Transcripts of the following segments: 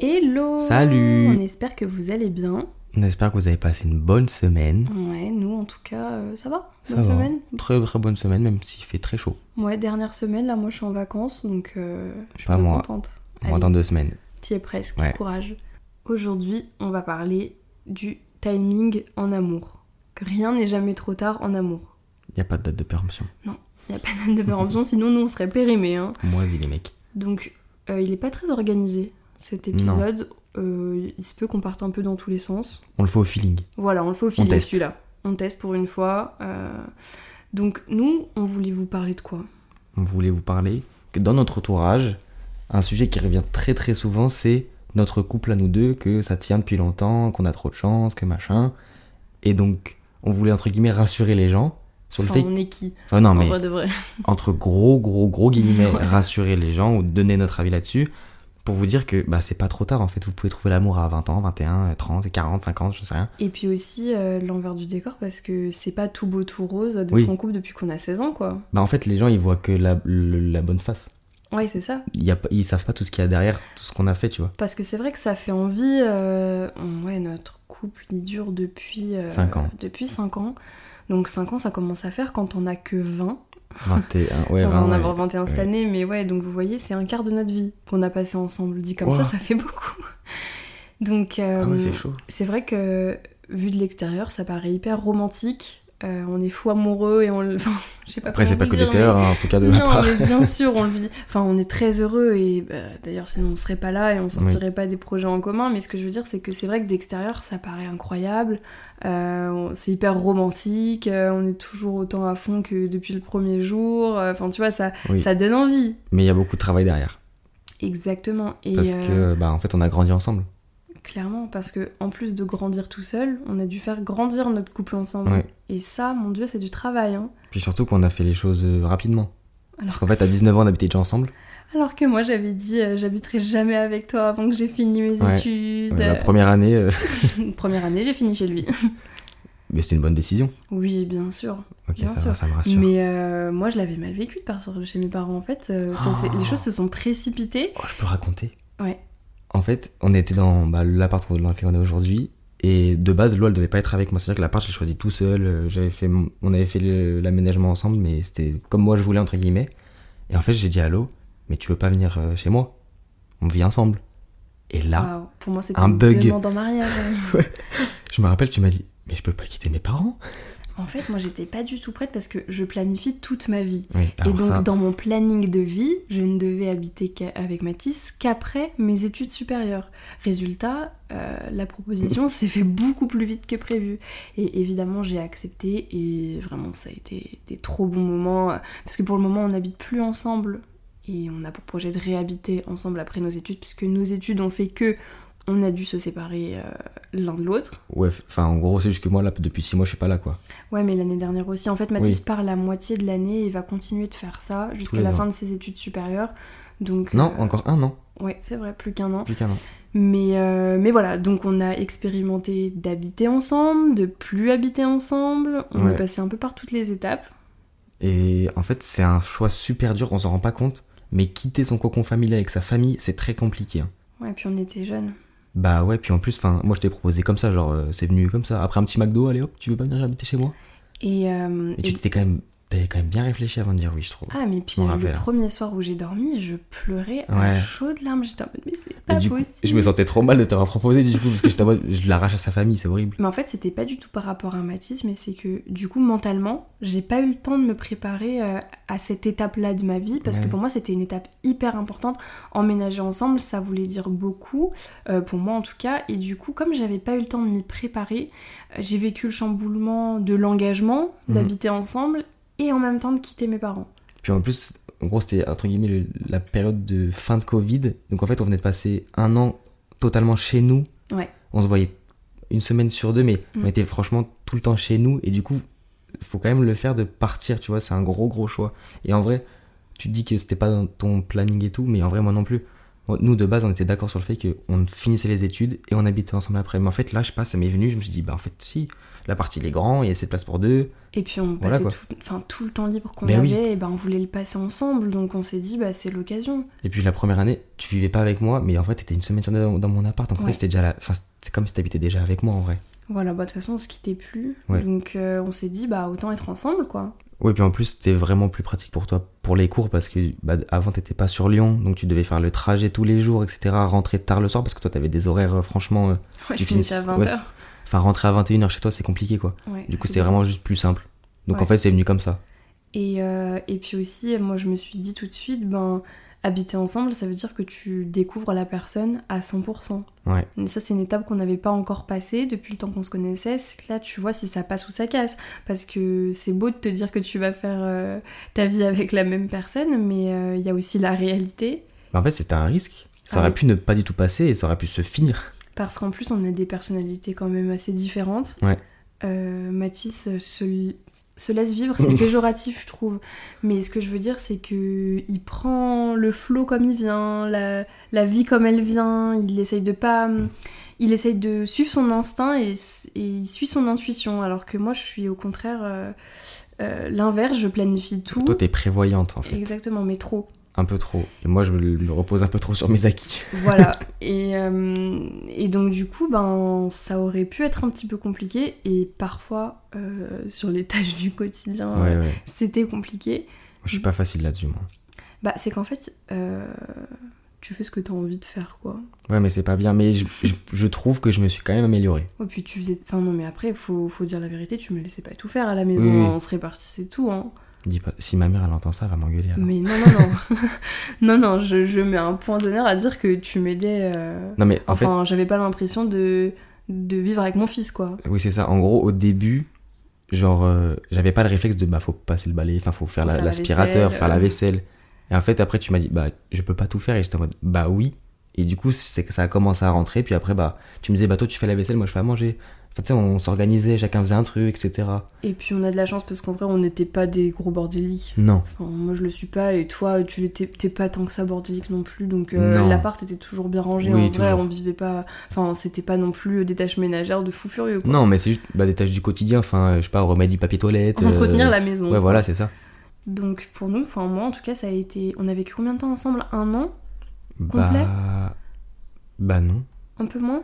Hello Salut On espère que vous allez bien. On espère que vous avez passé une bonne semaine. Ouais, nous en tout cas, euh, ça va Ça Bonne va. semaine Très très bonne semaine, même s'il fait très chaud. Ouais, dernière semaine, là moi je suis en vacances, donc euh, je suis Pas moi. contente. Moins Allez, dans deux semaines. t'y es presque, Ouais. courage. Aujourd'hui, on va parler du timing en amour. Que rien n'est jamais trop tard en amour. Il n'y a pas de date de péremption. Il n'y a pas de date de péremption, sinon nous on serait périmés. Hein. Moisi les mecs. Donc, euh, il est pas très organisé cet épisode. Euh, il se peut qu'on parte un peu dans tous les sens. On le fait au feeling. Voilà, on le fait au feeling celui-là. On teste pour une fois. euh. Donc, nous, on voulait vous parler de quoi? On voulait vous parler que dans notre entourage, un sujet qui revient très très souvent, c'est notre couple à nous deux, que ça tient depuis longtemps, qu'on a trop de chance, que machin. Et donc, on voulait entre guillemets rassurer les gens sur le fait. on est qui? Enfin, non, En mais vrai de vrai. entre gros gros gros guillemets Ouais. rassurer les gens ou donner notre avis là-dessus pour vous dire que bah c'est pas trop tard en fait vous pouvez trouver l'amour à 20 ans 21 30 40 50 je sais rien Et puis aussi, euh, l'envers du décor, parce que c'est pas tout beau, tout rose d'être Oui. en couple depuis qu'on a 16 ans, quoi. bah en fait les gens ils voient que la, le- la bonne face Ouais, c'est ça. y a, pas- ils savent pas tout ce qu'il y a derrière tout ce qu'on a fait tu vois Parce que c'est vrai que ça fait envie. euh, Ouais, notre couple, il dure depuis. euh, Cinq ans. Depuis 5 ans. Donc 5 ans, ça commence à faire quand on a que 20. 21 ouais on va 20, en avoir 21 cette année, mais ouais, donc vous voyez, c'est un quart de notre vie qu'on a passé ensemble. Dit comme ça, ça fait beaucoup. Donc, euh, ah ouais chaud c'est vrai que vu de l'extérieur, ça paraît hyper romantique. Euh, on est fou amoureux et on le. Enfin, je sais pas après c'est pas que l'extérieur hein, en tout cas de ma non, part mais bien sûr, on le vit. Enfin, on est très heureux et bah, d'ailleurs, sinon on serait pas là et on sortirait pas des projets en commun. Mais ce que je veux dire, c'est que c'est vrai que d'extérieur, ça paraît incroyable. Euh, c'est hyper romantique. euh, on est toujours autant à fond que depuis le premier jour. Enfin, tu vois, ça, Oui. ça donne envie. mais il y a beaucoup de travail derrière Exactement. Et parce que bah en fait on a grandi ensemble clairement, parce que en plus de grandir tout seul, on a dû faire grandir notre couple ensemble. Ouais. Et ça, mon Dieu, c'est du travail. Hein. puis surtout qu'on a fait les choses euh, rapidement Alors parce qu'en fait à 19 ans on habitait déjà ensemble Alors que moi j'avais dit euh, j'habiterai jamais avec toi avant que j'ai fini mes Ouais. études. Ouais, la première année euh, Première année, j'ai fini chez lui. mais c'était une bonne décision Oui, bien sûr. ok Bien ça, va, sûr. ça me rassure Mais euh, moi je l'avais mal vécu de partir chez mes parents en fait. ça. Les choses se sont précipitées. Oh, je peux raconter Ouais. En fait, on était dans bah, l'appart dans lequel on est aujourd'hui. Et de base, Loi, elle devait pas être avec moi. C'est-à-dire que l'appart, j'ai choisi tout seul. euh, J'avais fait, mon- on avait fait l'aménagement ensemble, mais c'était comme moi je voulais, entre guillemets. Et en fait, j'ai dit à Lo, mais tu veux pas venir euh, chez moi? On vit ensemble. Et là, Pour moi c'était un une bug. demande en mariage. je me rappelle, tu m'as dit, mais je peux pas quitter mes parents. En fait, moi j'étais pas du tout prête parce que je planifie toute ma vie. Oui, Et donc ça, dans mon planning de vie, je ne devais habiter avec Mathis qu'après mes études supérieures. Résultat, euh, la proposition s'est fait beaucoup plus vite que prévu. Et évidemment j'ai accepté et vraiment ça a été des trop bons moments. euh, Parce que pour le moment on n'habite plus ensemble et on a pour projet de réhabiter ensemble après nos études puisque nos études ont fait que on a dû se séparer euh, l'un de l'autre. ouais, enfin, en gros, c'est juste que moi, là, depuis 6 mois, je suis pas là, quoi. Ouais, mais l'année dernière aussi. En fait, Mathis Oui. part la moitié de l'année et va continuer de faire ça jusqu'à la ans. fin de ses études supérieures. Donc, Non, euh, encore un an. Ouais, c'est vrai, plus qu'un an. Plus qu'un an. Mais, euh, mais voilà, donc on a expérimenté d'habiter ensemble, de plus habiter ensemble. On Ouais. est passé un peu par toutes les étapes. Et en fait, c'est un choix super dur, on s'en rend pas compte. Mais quitter son cocon familial avec sa famille, c'est très compliqué. hein. Ouais, puis on était jeunes. Bah ouais, puis en plus, enfin, moi je t'ai proposé comme ça, genre euh, c'est venu comme ça. Après un petit McDo, allez hop, tu veux pas venir habiter chez moi? Et, euh, Et tu t'étais quand même, t'avais quand même bien réfléchi avant de dire oui, je trouve. Ah, mais puis le premier soir où j'ai dormi, je pleurais à Ouais. chaudes larmes. J'étais en mode, mais c'est pas coup, possible. je me sentais trop mal de t'avoir proposé du coup parce que j'étais en mode, je l'arrache à sa famille, c'est horrible. Mais en fait, c'était pas du tout par rapport à Mathis, mais c'est que du coup, mentalement, j'ai pas eu le temps de me préparer euh, à cette étape-là de ma vie, parce que pour moi, c'était une étape hyper importante. Emménager ensemble, ça voulait dire beaucoup, euh, pour moi en tout cas, et du coup, comme j'avais pas eu le temps de m'y préparer, euh, j'ai vécu le chamboulement de l'engagement, Mhm. d'habiter ensemble, et en même temps de quitter mes parents. Puis en plus, en gros, c'était entre guillemets le- la période de fin de Covid. Donc en fait, on venait de passer un an totalement chez nous. Ouais. On se voyait une semaine sur deux, mais Mm. on était franchement tout le temps chez nous. Et du coup, faut quand même le faire de partir, tu vois. C'est un gros, gros choix. Et en vrai, tu te dis que c'était pas dans ton planning et tout, mais en vrai, moi non plus. Nous, de base, on était d'accord sur le fait qu'on finissait les études et on habitait ensemble après. Mais en fait, là, je sais pas, ça m'est venu, je me suis dit, bah en fait, si. L'appart il est grand, il y a assez de place pour deux. Et puis on Voilà, passait tout, enfin, tout le temps libre qu'on Ben avait, oui. et ben on voulait le passer ensemble, donc on s'est dit bah c'est l'occasion. Et puis la première année, tu vivais pas avec moi, mais en fait t'étais une semaine sur deux dans, dans mon appart. Donc en Ouais. fait c'était déjà la... enfin, c'est comme si t'habitais déjà avec moi en vrai. Voilà, bah de toute façon on se quittait plus, Ouais. donc euh, on s'est dit bah autant être ensemble quoi. Oui, puis en plus c'était vraiment plus pratique pour toi pour les cours parce que bah, avant t'étais pas sur Lyon, donc tu devais faire le trajet tous les jours, etc. Rentrer tard le soir parce que toi t'avais des horaires euh, franchement. euh, Ouais, tu je finissais à finissais- 20h. ouais, c'est- Enfin rentrer à 21h chez toi c'est compliqué quoi. Ouais, Du coup c'était vraiment juste plus simple. Donc Ouais. en fait c'est venu comme ça. Et, euh, et puis aussi, moi je me suis dit tout de suite, ben habiter ensemble, ça veut dire que tu découvres la personne à 100%. Ouais. Et ça, c'est une étape qu'on n'avait pas encore passée depuis le temps qu'on se connaissait. C'est que là, tu vois si ça passe ou ça casse. Parce que c'est beau de te dire que tu vas faire euh, ta vie avec la même personne, mais euh, il y a aussi la réalité. Bah, en fait c'était un risque. Ça Ah aurait oui. pu ne pas du tout passer et ça aurait pu se finir. Parce qu'en plus, on a des personnalités quand même assez différentes. Ouais. Euh, Mathis se, se laisse vivre, c'est péjoratif, je trouve. Mais ce que je veux dire, c'est que il prend le flot comme il vient, la, la vie comme elle vient. Il essaye de pas. Il essaye de suivre son instinct et, et il suit son intuition. Alors que moi, je suis au contraire euh, euh, l'inverse, je planifie tout. Toi t'es prévoyante en fait. Exactement, mais trop. Un peu trop. Et moi je me, repose un peu trop sur mes acquis. Voilà. Et, euh, et donc, du coup, ben, ça aurait pu être un petit peu compliqué. Et parfois, euh, sur les tâches du quotidien, Ouais euh, ouais. c'était compliqué. Je suis pas facile là-dessus moi. Bah, c'est qu'en fait, euh, tu fais ce que tu as envie de faire, quoi. Ouais mais c'est pas bien. Mais je, je- je trouve que je me suis quand même amélioré. Et puis, tu faisais. Enfin, non, mais après, faut, faut dire la vérité, tu me laissais pas tout faire à la maison. Oui. On se répartissait tout, hein. Dis pas, si ma mère elle entend ça, elle va m'engueuler. Mais non, non, non. non, non, je, je mets un point d'honneur à dire que tu m'aidais. euh, Non mais en fait, Enfin, j'avais pas l'impression de, de vivre avec mon fils, quoi. oui c'est ça. En gros au début, genre euh, j'avais pas le réflexe de bah faut passer le balai, enfin faut faire Faut la- faire la l'aspirateur, vaisselle, faire la euh. vaisselle. Et en fait après tu m'as dit bah je peux pas tout faire et j'étais en mode bah oui. Et du coup c'est que ça a commencé à rentrer. Puis après bah tu me disais bah toi tu fais la vaisselle, moi je fais à manger. Enfin tu sais on s'organisait, chacun faisait un truc, etc. Et puis on a de la chance parce qu'en vrai on n'était pas des gros bordéliques. Non. Enfin, moi je le suis pas et toi tu l'étais t'es pas tant que ça bordélique non plus donc euh, l'appart était toujours bien rangé Oui, en vrai on vivait pas enfin c'était pas non plus des tâches ménagères de fou furieux quoi. Non mais c'est juste bah, des tâches du quotidien. Enfin je sais pas remettre du papier toilette. Entretenir euh, la maison. Ouais voilà c'est ça. Donc pour nous, enfin moi en tout cas ça a été on a vécu combien de temps ensemble? Un an? Complet? Bah bah non. Un peu moins?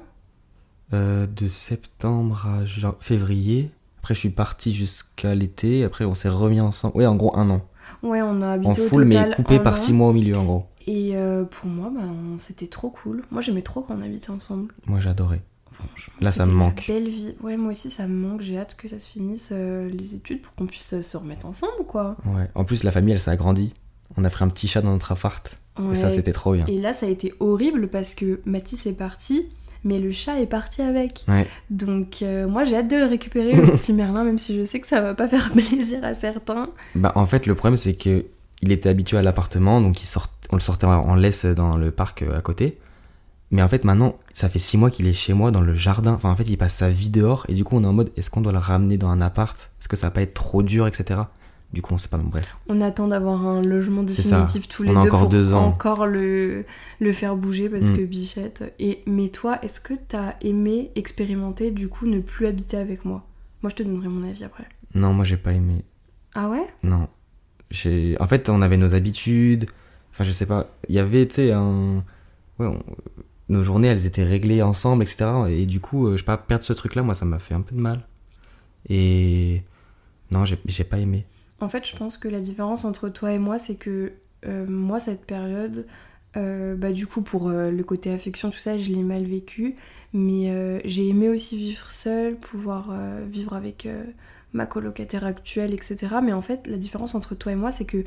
Euh, de septembre à février. Après, je suis parti jusqu'à l'été. Après, on s'est remis ensemble. Ouais, en gros, un an. Ouais on a En habité au full, total mais coupé par an. six mois au milieu, en gros. Et euh, pour moi bah, c'était trop cool. Moi j'aimais trop quand on habitait ensemble. Moi, j'adorais. Franchement, Là, ça me manque. Belle vie. Ouais, moi aussi, ça me manque. J'ai hâte que ça se finisse euh, les études pour qu'on puisse se remettre ensemble, quoi. Ouais. En plus, la famille, elle s'est agrandie. On a pris un petit chat dans notre appart. Et ça, c'était trop bien. Et là, ça a été horrible parce que Mathis est parti, mais le chat est parti avec. Ouais. Donc, euh, moi, j'ai hâte de le récupérer, le petit Merlin, même si je sais que ça va pas faire plaisir à certains. Bah, en fait, le problème, c'est que il était habitué à l'appartement, donc il sort... on le sortait en laisse dans le parc euh, à côté. Mais en fait, maintenant, ça fait six mois qu'il est chez moi dans le jardin. Enfin, en fait, il passe sa vie dehors. Et du coup, on est en mode, est-ce qu'on doit le ramener dans un appart? Est-ce que ça va pas être trop dur, etc. Du coup, on sait pas. Bref. On attend d'avoir un logement définitif tous les On a deux encore pour deux ans. encore le, le faire bouger parce Mm. que bichette. Et, mais toi, est-ce que t'as aimé expérimenter, du coup, ne plus habiter avec moi? Moi, je te donnerai mon avis après. Non, moi, j'ai pas aimé. Ah ouais? Non. J'ai... En fait, on avait nos habitudes. Enfin, je sais pas. Il y avait, tu sais, un. Ouais, on- nos journées, elles étaient réglées ensemble, etc. Et du coup, euh, je sais pas, perdre ce truc-là, moi, ça m'a fait un peu de mal. Et. Non, j'ai, j'ai pas aimé. En fait, je pense que la différence entre toi et moi, c'est que euh, moi, cette période, euh, bah, du coup, pour euh, le côté affection, tout ça, je l'ai mal vécu. Mais j'ai aimé aussi vivre seule, pouvoir vivre avec ma colocataire actuelle, etc. Mais en fait, la différence entre toi et moi, c'est que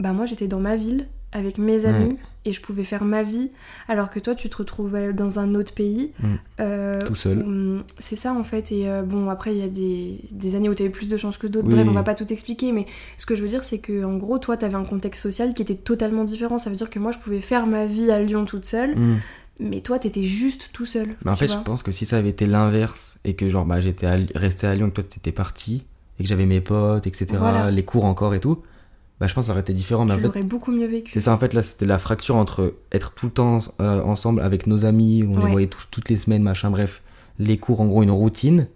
bah, moi, j'étais dans ma ville avec mes amis et je pouvais faire ma vie, alors que toi, tu te retrouvais dans un autre pays. Mm. euh, Tout seul. C'est ça, en fait. Et euh, bon, après, il y a des, des années où tu avais plus de chance que d'autres. Oui. Bref, on va pas tout expliquer, mais ce que je veux dire, c'est que en gros, toi, t'avais un contexte social qui était totalement différent. Ça veut dire que moi, je pouvais faire ma vie à Lyon toute seule, Hmm. mais toi, t'étais juste tout seul. Mais en tu fait, je pense que si ça avait été l'inverse, et que genre, bah, j'étais resté à Lyon, que toi, t'étais parti, et que j'avais mes potes, etc., Voilà. les cours encore et tout, bah, je pense que ça aurait été différent. Mais en tu fait, l'aurais beaucoup mieux vécu. C'est ça, en fait, là, c'était la fracture entre être tout le temps euh, ensemble avec nos amis, on les voyait tout- toutes les semaines, machin, bref, les cours, en gros, une routine,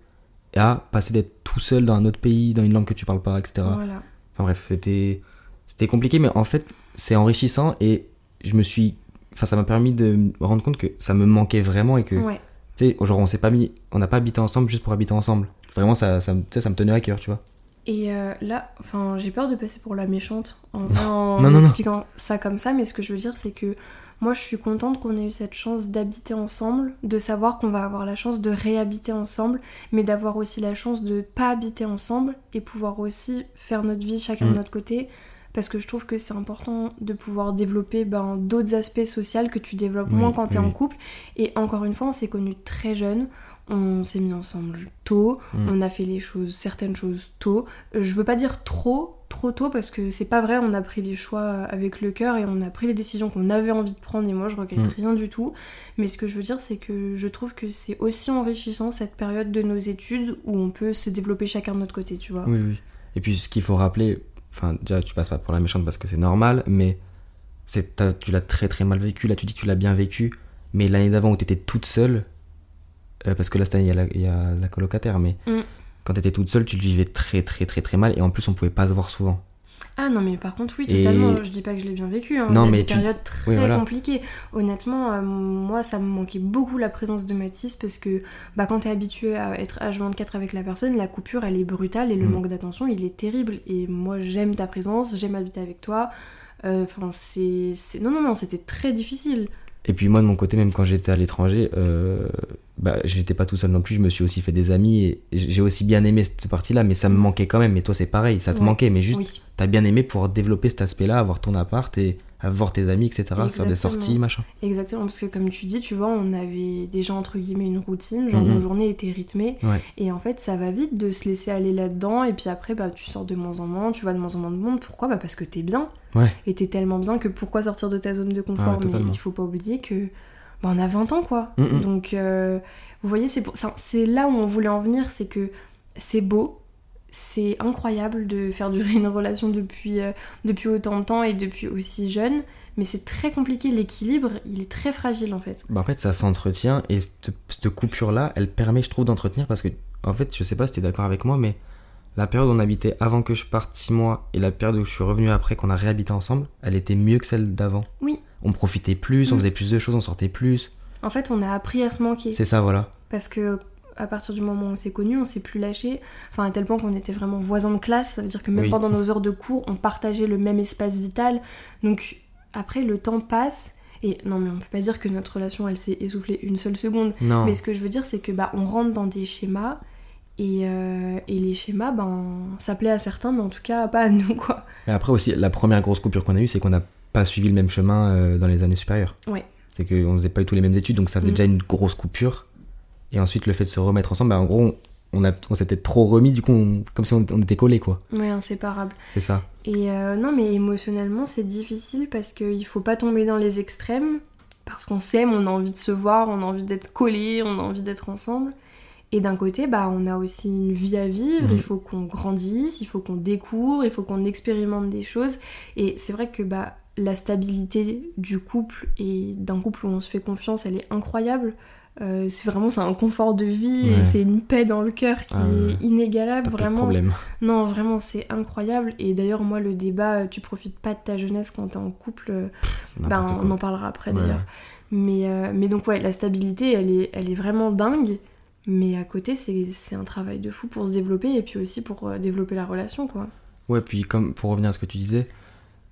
à passer d'être tout seul dans un autre pays, dans une langue que tu parles pas, etc. Voilà. Enfin bref, c'était c'était compliqué, mais en fait, c'est enrichissant et je me suis. Enfin, ça m'a permis de me rendre compte que ça me manquait vraiment et que. Ouais. Tu sais, genre, on s'est pas mis. On n'a pas habité ensemble juste pour habiter ensemble. Vraiment, ça, ça, ça me tenait à cœur, tu vois. Et euh, là, enfin, j'ai peur de passer pour la méchante en, en Non, non, non. expliquant ça comme ça, mais ce que je veux dire, c'est que moi, je suis contente qu'on ait eu cette chance d'habiter ensemble, de savoir qu'on va avoir la chance de réhabiter ensemble, mais d'avoir aussi la chance de pas habiter ensemble et pouvoir aussi faire notre vie chacun de Mm. notre côté. Parce que je trouve que c'est important de pouvoir développer ben, d'autres aspects sociaux que tu développes Oui, moins quand tu es oui. en couple. Et encore une fois, on s'est connus très jeunes, on s'est mis ensemble tôt, Mm. on a fait les choses, certaines choses tôt. Euh, Je veux pas dire trop, trop tôt parce que c'est pas vrai, on a pris les choix avec le cœur et on a pris les décisions qu'on avait envie de prendre et moi je regrette Mm. rien du tout. Mais ce que je veux dire, c'est que je trouve que c'est aussi enrichissant cette période de nos études où on peut se développer chacun de notre côté, tu vois. Oui, oui. Et puis, ce qu'il faut rappeler, enfin, déjà, tu passes pas pour la méchante parce que c'est normal, mais c'est, tu l'as très très mal vécu. Là, tu dis que tu l'as bien vécu, mais l'année d'avant où t'étais toute seule, euh, parce que là, cette année, il y, a la- il y a la colocataire, mais Mm. quand t'étais toute seule, tu le vivais très très très très mal, et en plus, on pouvait pas se voir souvent. Ah non mais par contre oui Et- totalement, je dis pas que je l'ai bien vécu, hein. Non, mais des tu- périodes très Oui, voilà. compliquées. Honnêtement, euh, moi ça me manquait beaucoup la présence de Mathis parce que bah, quand t'es habitué à être H24 avec la personne, la coupure elle est brutale et le Mm. manque d'attention il est terrible. Et moi j'aime ta présence, j'aime habiter avec toi. Euh, Enfin c'est... c'est- Non non non c'était très difficile. Et puis moi de mon côté, même quand j'étais à l'étranger, euh, bah j'étais pas tout seul non plus, je me suis aussi fait des amis et j'ai aussi bien aimé cette partie-là, mais ça me manquait quand même. Et toi c'est pareil, ça te Ouais. manquait, mais juste Oui. t'as bien aimé pouvoir développer cet aspect-là, avoir ton appart et avoir tes amis, etc. Faire des sorties, machin. Exactement, parce que comme tu dis, tu vois, on avait déjà entre guillemets une routine, genre nos journées étaient rythmées, Ouais. et en fait ça va vite de se laisser aller là-dedans, et puis après bah, tu sors de moins en moins, tu vas de moins en moins de monde, pourquoi? Bah parce que t'es bien, Ouais. et t'es tellement bien que pourquoi sortir de ta zone de confort Ouais, Mais il faut pas oublier que bah, on a 20 ans quoi, Mhm. donc euh, vous voyez, c'est là où on voulait en venir, c'est que c'est beau, c'est incroyable de faire durer une relation depuis, euh, depuis autant de temps et depuis aussi jeune, mais c'est très compliqué, l'équilibre, il est très fragile en fait. Bah en fait ça s'entretient et cette, cette coupure-là, elle permet je trouve d'entretenir parce que en fait je sais pas si t'es d'accord avec moi, mais la période où on habitait avant que je parte 6 mois et la période où je suis revenu après qu'on a réhabité ensemble, elle était mieux que celle d'avant. Oui. On profitait plus, on Mm. faisait plus de choses, on sortait plus. En fait, on a appris à se manquer. C'est ça voilà. Parce que à partir du moment où on s'est connus, on s'est plus lâché. Enfin, à tel point qu'on était vraiment voisins de classe. Ça veut dire que même Oui. pendant nos heures de cours, on partageait le même espace vital. Donc après, le temps passe. Et non, mais on peut pas dire que notre relation, elle s'est essoufflée une seule seconde. Non. Mais ce que je veux dire, c'est que bah, on rentre dans des schémas. Et, euh, et les schémas, ben, ça plaît à certains, mais en tout cas pas à nous, quoi. Mais après aussi, la première grosse coupure qu'on a eue, c'est qu'on n'a pas suivi le même chemin euh, dans les années supérieures. Ouais. C'est qu'on faisait pas du tout les mêmes études, donc ça faisait Mhm. déjà une grosse coupure. Et ensuite, le fait de se remettre ensemble, bah, en gros, on, a, on s'était trop remis, du coup, on- comme si on, on était collés, quoi. Ouais, inséparable. C'est ça. Et euh, non, mais émotionnellement, c'est difficile parce qu'il faut pas tomber dans les extrêmes. Parce qu'on s'aime, on a envie de se voir, on a envie d'être collés, on a envie d'être ensemble. Et d'un côté, bah, on a aussi une vie à vivre, Mhm. il faut qu'on grandisse, il faut qu'on découvre, il faut qu'on expérimente des choses. Et c'est vrai que bah, la stabilité du couple et d'un couple où on se fait confiance, elle est incroyable. Euh, c'est vraiment c'est un confort de vie et Ouais. c'est une paix dans le cœur qui Ah est inégalable T'as pas de vraiment problème. non, vraiment, c'est incroyable. Et d'ailleurs, moi, le débat, euh, tu profites pas de ta jeunesse quand t'es en couple, N'importe on en parlera après Ouais. d'ailleurs. Mais, euh, mais donc, ouais, la stabilité, elle est, elle est vraiment dingue. Mais à côté, c'est un travail de fou pour se développer et puis aussi pour euh, développer la relation, quoi. Ouais, puis comme pour revenir à ce que tu disais,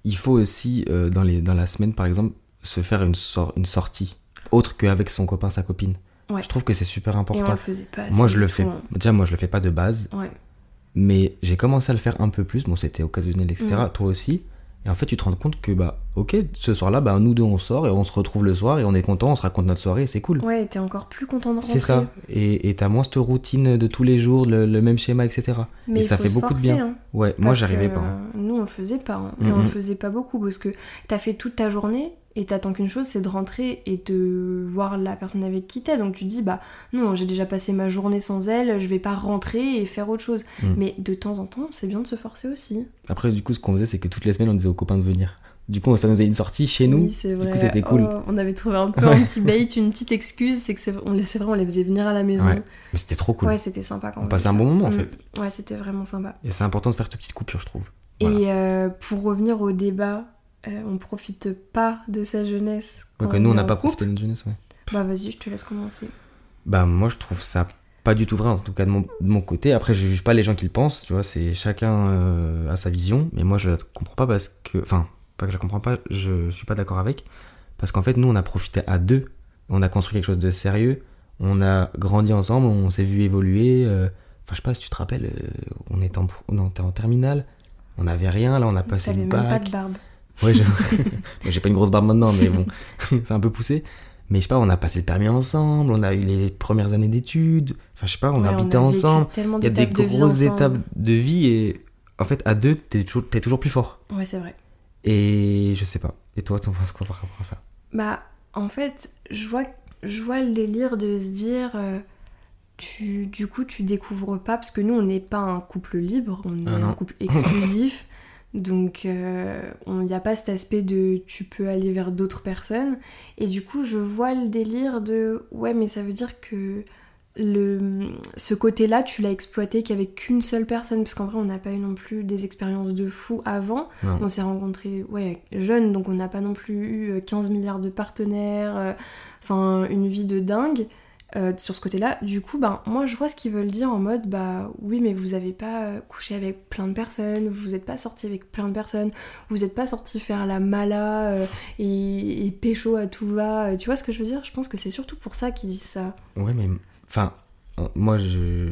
il faut aussi, euh, dans, les, dans la semaine par exemple, se faire une, sor- une sortie, autre qu'avec son copain, sa copine. Ouais. Je trouve que c'est super Et on important. le faisait pas. Moi, je le fais. hein. Déjà, moi, je le fais pas de base, Ouais. mais j'ai commencé à le faire un peu plus. Bon, c'était occasionnel, etc. Mm. Toi aussi. Et en fait, tu te rends compte que, bah, ok, ce soir-là, bah, nous deux, on sort et on se retrouve le soir et on est content, on se raconte notre soirée et c'est cool. Ouais, t'es encore plus content de rentrer. c'est ça. Et et t'as moins cette routine de tous les jours, le, le même schéma, etc. Mais et ça fait beaucoup de bien. hein. Ouais, moi, j'arrivais pas. hein. Nous, on le faisait pas. hein. Et on le Mhm. faisait pas beaucoup parce que t'as fait toute ta journée et t'attends qu'une chose, c'est de rentrer et de voir la personne avec qui t'es. Donc tu dis, bah non, j'ai déjà passé ma journée sans elle, je vais pas rentrer et faire autre chose. Mm. Mais de temps en temps, c'est bien de se forcer aussi. Après, du coup, ce qu'on faisait, c'est que toutes les semaines, on disait aux copains de venir. Du coup, ça nous a une sortie chez nous. Oui, du coup, c'était cool. Oh, on avait trouvé un peu un petit bait, une petite excuse, c'est que c'est vrai, on les faisait venir à la maison. Ouais, Mais c'était trop cool. Ouais, c'était sympa quand On on passait faisait un bon moment, en Mm. fait. Ouais, c'était vraiment sympa. Et c'est important de faire cette petite coupure, je trouve. Voilà. Et euh, pour revenir au débat, euh, on profite pas de sa jeunesse. Quand Donc, nous, on n'a pas profité de notre jeunesse, ouais. Bah vas-y, je te laisse commencer. Bah, moi, je trouve ça pas du tout vrai, en tout cas de mon, de mon côté. Après, je juge pas les gens qui le pensent, tu vois, c'est chacun euh, a sa vision. Mais moi, je la comprends pas parce que. Enfin, pas que je la comprends pas, je suis pas d'accord avec. Parce qu'en fait, nous, on a profité à deux. On a construit quelque chose de sérieux. On a grandi ensemble, on s'est vu évoluer. euh, Enfin, je sais pas si tu te rappelles, euh, on était en, on était en terminale. On n'avait rien, là, on a passé le même pas bac. de barbe. Ouais, j'ai pas une grosse barbe maintenant, mais bon, c'est un peu poussé. Mais je sais pas, on a passé le permis ensemble, on a eu les premières années d'études. Enfin, je sais pas, on Ouais, vécu ensemble. Il y a des de grosses étapes de vie et en fait, à deux, t'es toujours, plus fort. Ouais, c'est vrai. Et je sais pas. Et toi, t'en penses quoi par rapport à ça? Bah, en fait, je vois, je vois le délire de se dire, euh, tu, du coup, tu découvres pas, parce que nous, on n'est pas un couple libre, on est Ah un couple exclusif. donc, il n'y a pas cet aspect de tu peux aller vers d'autres personnes. Et du coup, je vois le délire de, ouais, mais ça veut dire que le, ce côté-là, tu l'as exploité qu'avec qu'une seule personne, parce qu'en vrai, on n'a pas eu non plus des expériences de fou avant. Non. On s'est rencontrés ouais, jeunes, donc on n'a pas non plus eu euh, 15 milliards de partenaires, euh, enfin une vie de dingue euh, sur ce côté-là. Du coup, ben, moi je vois ce qu'ils veulent dire en mode bah oui, mais vous avez pas euh, couché avec plein de personnes, vous n'êtes pas sorti avec plein de personnes, vous n'êtes pas sorti faire la mala euh, et, et pécho à tout va. Tu vois ce que je veux dire? Je pense que c'est surtout pour ça qu'ils disent ça. Ouais, mais enfin, moi, je.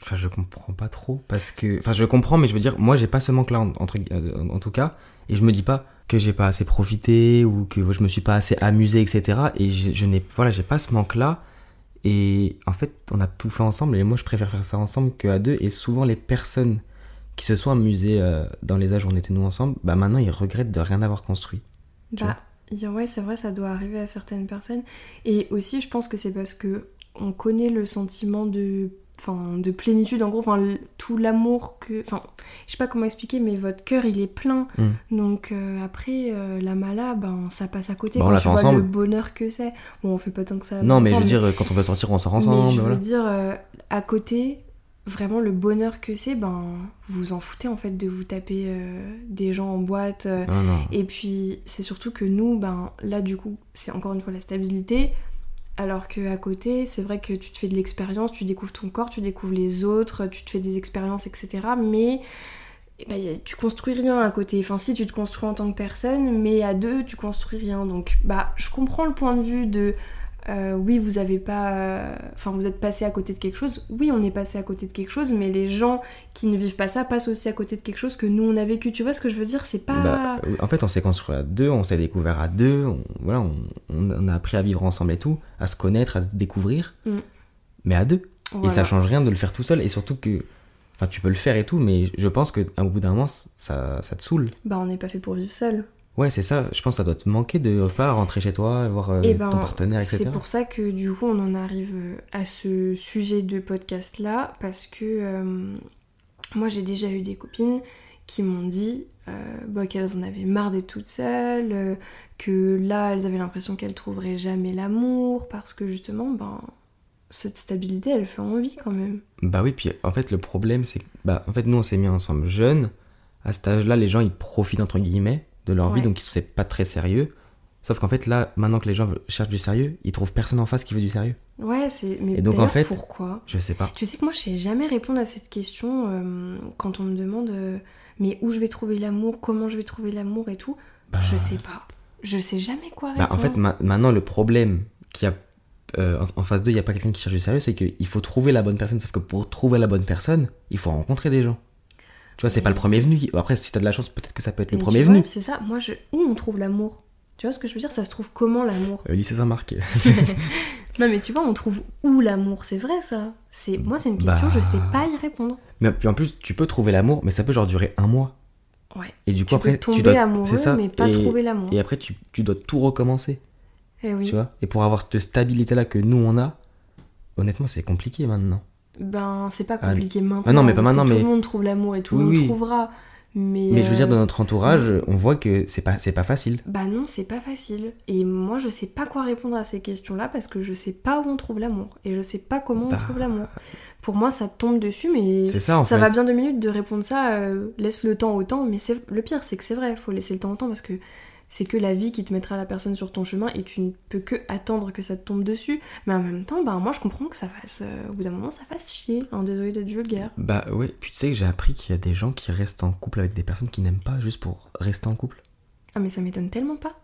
Enfin, je comprends pas trop parce que. Enfin, je comprends, mais je veux dire, moi, j'ai pas ce manque-là, en tout cas. Et je me dis pas que j'ai pas assez profité ou que je me suis pas assez amusé, etc. Et je, je n'ai. Voilà, j'ai pas ce manque-là. Et en fait, on a tout fait ensemble. Et moi, je préfère faire ça ensemble qu'à deux. Et souvent, les personnes qui se sont amusées euh, dans les âges où on était nous ensemble, bah maintenant, ils regrettent de rien avoir construit. Bah, ouais, c'est vrai, ça doit arriver à certaines personnes. Et aussi, je pense que c'est parce que on connaît le sentiment de, enfin, de plénitude, en gros, enfin, tout l'amour que, enfin, je sais pas comment expliquer, mais votre cœur, il est plein. Mm. Donc euh, après, euh, la mala, ben, ça passe à côté Bah, on quand l'a tu fait vois ensemble. le bonheur que c'est. Bon, on fait pas tant que ça. non, mais je veux dire, quand on va sortir, on sort mais ensemble. je voilà. veux dire, euh, à côté, vraiment le bonheur que c'est, ben, vous vous en foutez en fait de vous taper euh, des gens en boîte. euh, et puis c'est surtout que nous, ben là du coup, c'est encore une fois la stabilité. Alors que à côté, c'est vrai que tu te fais de l'expérience, tu découvres ton corps, tu découvres les autres, tu te fais des expériences, etc. Mais eh ben, tu construis rien à côté. Enfin si, tu te construis en tant que personne, mais à deux, tu construis rien. Donc bah, je comprends le point de vue de euh, oui, vous avez pas, euh, enfin vous êtes passé à côté de quelque chose. Oui, on est passé à côté de quelque chose, mais les gens qui ne vivent pas ça passent aussi à côté de quelque chose que nous on a vécu. Tu vois ce que je veux dire? C'est pas. Bah, euh, en fait, on s'est construit à deux, on s'est découvert à deux, on, voilà, on, on- a appris à vivre ensemble et tout, à se connaître, à se découvrir, Mm. mais à deux. Et ça change rien de le faire tout seul, et surtout que, enfin, tu peux le faire et tout, mais je pense au bout d'un moment, ça, ça te saoule. Bah on n'est pas fait pour vivre seul. Ouais, c'est ça. Je pense que ça doit te manquer de pas rentrer chez toi, voir euh, Et ben ton partenaire, etc. c'est pour ça que du coup on en arrive euh, à ce sujet de podcast là parce que euh, moi j'ai déjà eu des copines qui m'ont dit euh, bah, qu'elles en avaient marre d'être toutes seules, que là elles avaient l'impression qu'elles trouveraient jamais l'amour parce que justement ben cette stabilité elle fait envie quand même. Bah oui, puis en fait, le problème, c'est que, bah, en fait, nous, on s'est mis ensemble jeunes. À cet âge-là, les gens, ils profitent, entre guillemets, de leur vie, donc ils sont pas très sérieux. Sauf qu'en fait, là, maintenant que les gens cherchent du sérieux, ils trouvent personne en face qui veut du sérieux. Ouais c'est mais Et donc, en fait- pourquoi? Je sais pas. Tu sais que moi, je sais jamais répondre à cette question euh, quand on me demande euh, mais où je vais trouver l'amour, comment je vais trouver l'amour et tout. Bah, Je sais pas. Je sais jamais quoi Bah, répondre. en fait, ma- maintenant, le problème qu'il y a euh, en, en phase 2, il n'y a pas quelqu'un qui cherche du sérieux, c'est qu'il faut trouver la bonne personne. Sauf que pour trouver la bonne personne, il faut rencontrer des gens. Tu vois, c'est pas le premier venu. Après, si t'as de la chance, peut-être que ça peut être le Mais premier tu venu. C'est ça. Moi, je... où on trouve l'amour? Tu vois ce que je veux dire? Ça se trouve comment l'amour? Euh, lycée Saint-Marc. Non, mais tu vois, on trouve où l'amour? C'est vrai ça. C'est moi, c'est une Bah. question, je sais pas y répondre. mais puis en plus, tu peux trouver l'amour, mais ça peut genre durer un mois. Ouais. Et du coup, Tu après, peux tomber tu dois. amoureux, ça. mais pas et, trouver l'amour. Et après, tu, tu dois tout recommencer. Eh oui. Tu vois? Et pour avoir cette stabilité-là que nous, on a, honnêtement, c'est compliqué maintenant. Ben, c'est pas Ah, compliqué maintenant. ah non, mais pas parce que maintenant, mais- Tout le monde trouve l'amour et tout Oui, le monde oui. trouvera. Mais, Mais je veux dire, euh, dans notre entourage, on voit que c'est pas, c'est pas facile. Bah non, c'est pas facile. Et moi, je sais pas quoi répondre à ces questions-là parce que je sais pas où on trouve l'amour. Et je sais pas comment Bah, on trouve l'amour. Pour moi, ça tombe dessus, mais C'est ça, en ça fait. va bien deux minutes de répondre ça. euh, laisse le temps au temps. Mais c'est le pire, c'est que c'est vrai. Faut laisser le temps au temps parce que c'est que la vie qui te mettra la personne sur ton chemin et tu ne peux que attendre que ça te tombe dessus. Mais en même temps, bah moi, je comprends que ça fasse, euh, au bout d'un moment, ça fasse chier. Hein, désolé d'être vulgaire. Bah ouais, puis tu sais que j'ai appris qu'il y a des gens qui restent en couple avec des personnes qui n'aiment pas juste pour rester en couple. Ah mais ça m'étonne tellement pas.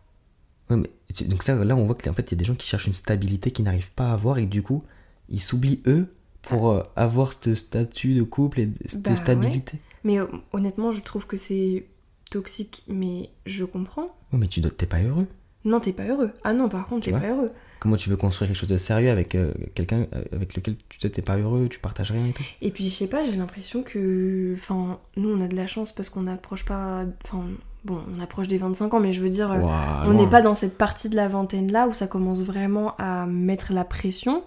Ouais, mais tu- donc ça, là, on voit qu'en fait, il y a des gens qui cherchent une stabilité qu'ils n'arrivent pas à avoir et du coup, ils s'oublient eux pour euh, avoir ce statut de couple et cette Bah ouais. stabilité. Mais euh, honnêtement, je trouve que c'est toxique, mais je comprends. Ouais, mais tu t'es pas heureux. Non, t'es pas heureux. Ah non, par contre, Tu t'es pas heureux. Comment tu veux construire quelque chose de sérieux avec euh, quelqu'un euh, avec lequel tu t'es pas heureux, tu partages rien et tout Et puis, je sais pas, j'ai l'impression que. Enfin, nous, on a de la chance parce qu'on n'approche pas. Enfin, bon, on approche des 25 ans, mais je veux dire, on n'est pas dans cette partie de la vingtaine là où ça commence vraiment à mettre la pression.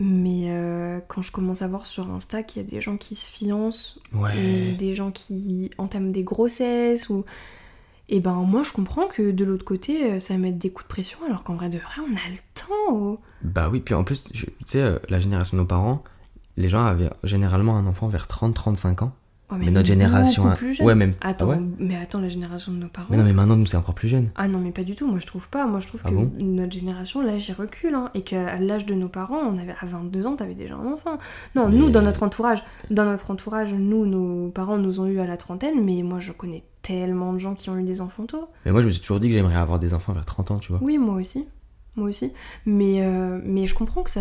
Mais euh, quand je commence à voir sur Insta qu'il y a des gens qui se fiancent, ou des gens qui entament des grossesses, ou. Et ben, moi, je comprends que de l'autre côté, euh, ça mette des coups de pression, alors qu'en vrai de vrai, on a le temps. oh. Bah oui, puis en plus, tu sais, euh, la génération de nos parents, les gens avaient généralement un enfant vers 30-35 ans. Ouais, Mais notre génération. hein, plus jeune. Ouais, même. Attends, Ah ouais mais attends, la génération de nos parents. mais non, mais maintenant, nous, c'est encore plus jeune. Ah non, mais pas du tout, moi je trouve pas. Moi je trouve Ah que bon notre génération, là, j'y recule. Hein, et qu'à l'âge de nos parents, on avait, à 22 ans, t'avais déjà un enfant. Non, Mais- nous, dans notre entourage, dans notre entourage, nous, nos parents nous ont eu à la trentaine, mais moi je connais tellement de gens qui ont eu des enfants tôt. Mais moi, je me suis toujours dit que j'aimerais avoir des enfants vers 30 ans, tu vois. Oui, moi aussi. Moi aussi. Mais, euh, mais je comprends que ça,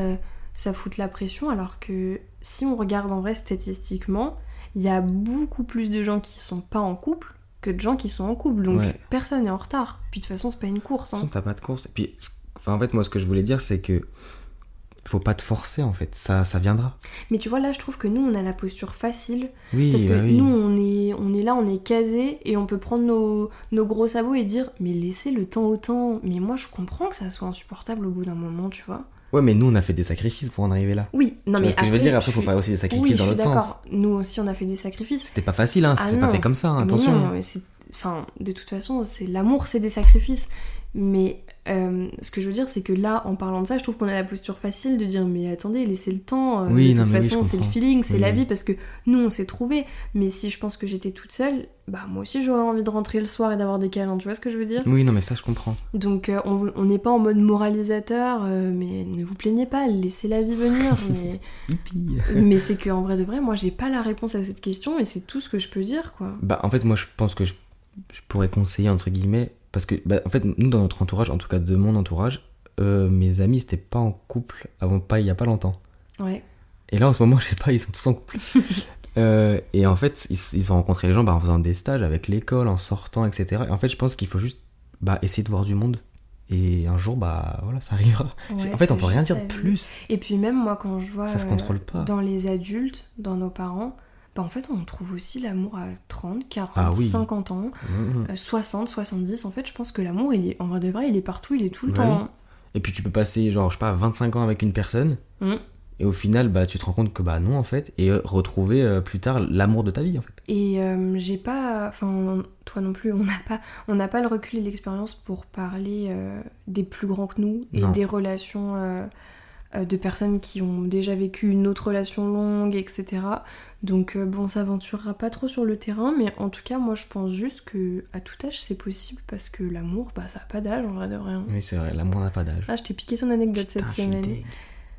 ça foute la pression, alors que si on regarde en vrai statistiquement, il y a beaucoup plus de gens qui sont pas en couple que de gens qui sont en couple. Donc Ouais. personne n'est en retard. Puis de toute façon, c'est pas une course. De toute Hein. façon, t'as pas de course. Et puis, enfin, en fait, moi, ce que je voulais dire, c'est que faut pas te forcer, en fait. Ça, ça viendra. Mais tu vois, là, je trouve que nous, on a la posture facile. Oui, Parce que bah oui. nous, on est, on est là, on est casé, et on peut prendre nos, nos gros sabots et dire Mais laissez le temps au temps. Mais moi, je comprends que ça soit insupportable au bout d'un moment, tu vois. Ouais, mais nous, on a fait des sacrifices pour en arriver là. Oui, non, tu mais vois ce que je veux dire? Après, je faut suis- faire aussi des sacrifices Oui, dans l'autre sens. d'accord. Nous aussi, on a fait des sacrifices. C'était pas facile, hein. Ah c'est pas fait comme ça, hein, Mais attention. non, mais c'est... Enfin, de toute façon, c'est l'amour, c'est des sacrifices. Mais euh, ce que je veux dire, c'est que là, en parlant de ça, je trouve qu'on a la posture facile de dire mais attendez, laissez le temps. euh, Oui, de toute façon, c'est le feeling, c'est Oui, la vie, parce que nous, on s'est trouvés. Mais si je pense que j'étais toute seule, bah moi aussi, j'aurais envie de rentrer le soir et d'avoir des câlins. Tu vois ce que je veux dire? Oui, non, mais ça, je comprends. Donc, euh, on n'est pas en mode moralisateur, euh, mais ne vous plaignez pas, laissez la vie venir. mais mais c'est qu'en vrai de vrai, moi, j'ai pas la réponse à cette question et c'est tout ce que je peux dire, quoi. Bah, en fait, moi, je pense que je, je pourrais conseiller, entre guillemets, parce que, bah, en fait, nous, dans notre entourage, en tout cas de mon entourage, euh, mes amis, c'était pas en couple avant pas, il y a pas longtemps. Ouais. Et là, en ce moment, je sais pas, ils sont tous en couple. Euh, et en fait, ils, ils ont rencontré les gens bah, en faisant des stages avec l'école, en sortant, etc. Et en fait, je pense qu'il faut juste bah, essayer de voir du monde. Et un jour, bah voilà, ça arrivera. Ouais, en fait, on peut rien dire de plus. Et puis même moi quand je vois Ça se euh, contrôle pas. dans les adultes, dans nos parents, bah en fait on trouve aussi l'amour à 30, 40, Ah oui. 50 ans, Mhm. euh, 60, 70. En fait je pense que l'amour il est en vrai de vrai il est partout, il est tout le Ouais. temps. Et puis, tu peux passer, genre, je sais pas, 25 ans avec une personne. Mm. Et au final, bah, tu te rends compte que bah non, en fait. Et euh, retrouver euh, plus tard l'amour de ta vie, en fait. Et euh, j'ai pas, enfin toi non plus, on n'a pas, on n'a pas le recul et l'expérience pour parler euh, des plus grands que nous et Non. des relations euh, euh, de personnes qui ont déjà vécu une autre relation longue, etc. Donc euh, bon, on s'aventurera pas trop sur le terrain, mais en tout cas, moi je pense juste que à tout âge c'est possible parce que l'amour, bah ça a pas d'âge en vrai de rien. Oui, c'est vrai, l'amour n'a pas d'âge. Ah, je t'ai piqué ton anecdote Putain, cette semaine.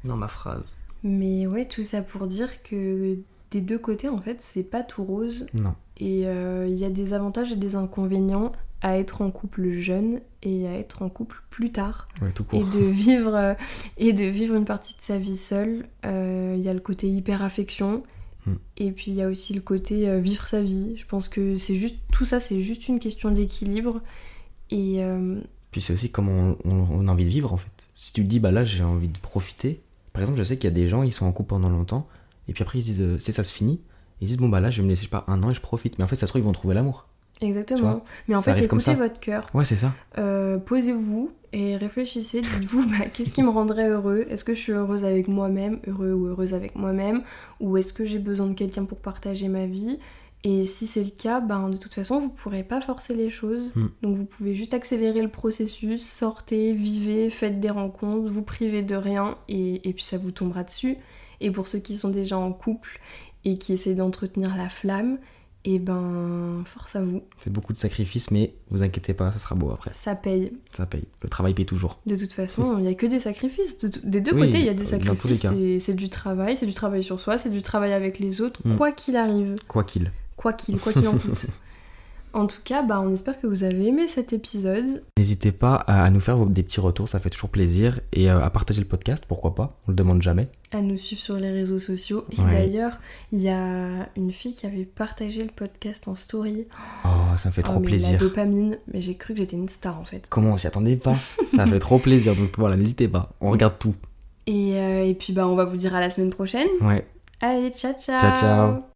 Non, ma phrase. Mais ouais, tout ça pour dire que des deux côtés, en fait, c'est pas tout rose. Non. Et euh, il y a des avantages et des inconvénients à être en couple jeune et à être en couple plus tard. Ouais, tout Et court. de vivre, euh, et de vivre une partie de sa vie seule. Euh, Il y a le côté hyper affection. Mm. Et puis il y a aussi le côté euh, vivre sa vie. Je pense que c'est juste tout ça, c'est juste une question d'équilibre. Et euh, Puis c'est aussi comment on, on- on a envie de vivre en fait. Si tu te dis bah là j'ai envie de profiter. Par exemple, je sais qu'il y a des gens ils sont en couple pendant longtemps et puis après ils se disent euh, c'est ça se finit. Ils disent bon bah là je vais me laisser je sais pas un an et je profite. Mais en fait ça se trouve ils vont trouver l'amour. Exactement. Mais en ça fait, écoutez votre cœur. Ouais, c'est ça. Euh, Posez-vous et réfléchissez. Dites-vous, bah, qu'est-ce qui me rendrait heureux? Est-ce que je suis heureuse avec moi-même, heureux ou heureuse avec moi-même? Ou est-ce que j'ai besoin de quelqu'un pour partager ma vie? Et si c'est le cas, ben, de toute façon, vous ne pourrez pas forcer les choses. Hmm. Donc vous pouvez juste accélérer le processus, sortez, vivez, faites des rencontres, vous privez de rien et, et puis ça vous tombera dessus. Et pour ceux qui sont déjà en couple et qui essaient d'entretenir la flamme, et ben force à vous, C'est beaucoup de sacrifices, mais vous inquiétez pas, ça sera beau après. ça paye. Ça paye. Le travail paye toujours. De toute façon, il n'y a que des sacrifices. De- des deux Oui, côtés, il y a des les sacrifices. C'est- du travail, c'est du travail sur soi, c'est du travail avec les autres, Mm. quoi qu'il arrive, Quoi qu'il. quoi qu'il, quoi qu'il en coûte. En tout cas, bah, on espère que vous avez aimé cet épisode. N'hésitez pas à, nous faire des petits retours, ça fait toujours plaisir. Et euh, à partager le podcast, pourquoi pas On le demande jamais. à nous suivre sur les réseaux sociaux. Et Ouais. d'ailleurs, il y a une fille qui avait partagé le podcast en story. Oh, ça me fait Oh, trop mais plaisir. La dopamine, mais j'ai cru que j'étais une star en fait. Comment on s'y attendait pas Ça fait trop plaisir, donc voilà, n'hésitez pas. On regarde tout. Et, euh, et puis bah on va vous dire à la semaine prochaine. Ouais. Allez, ciao ciao Ciao, ciao.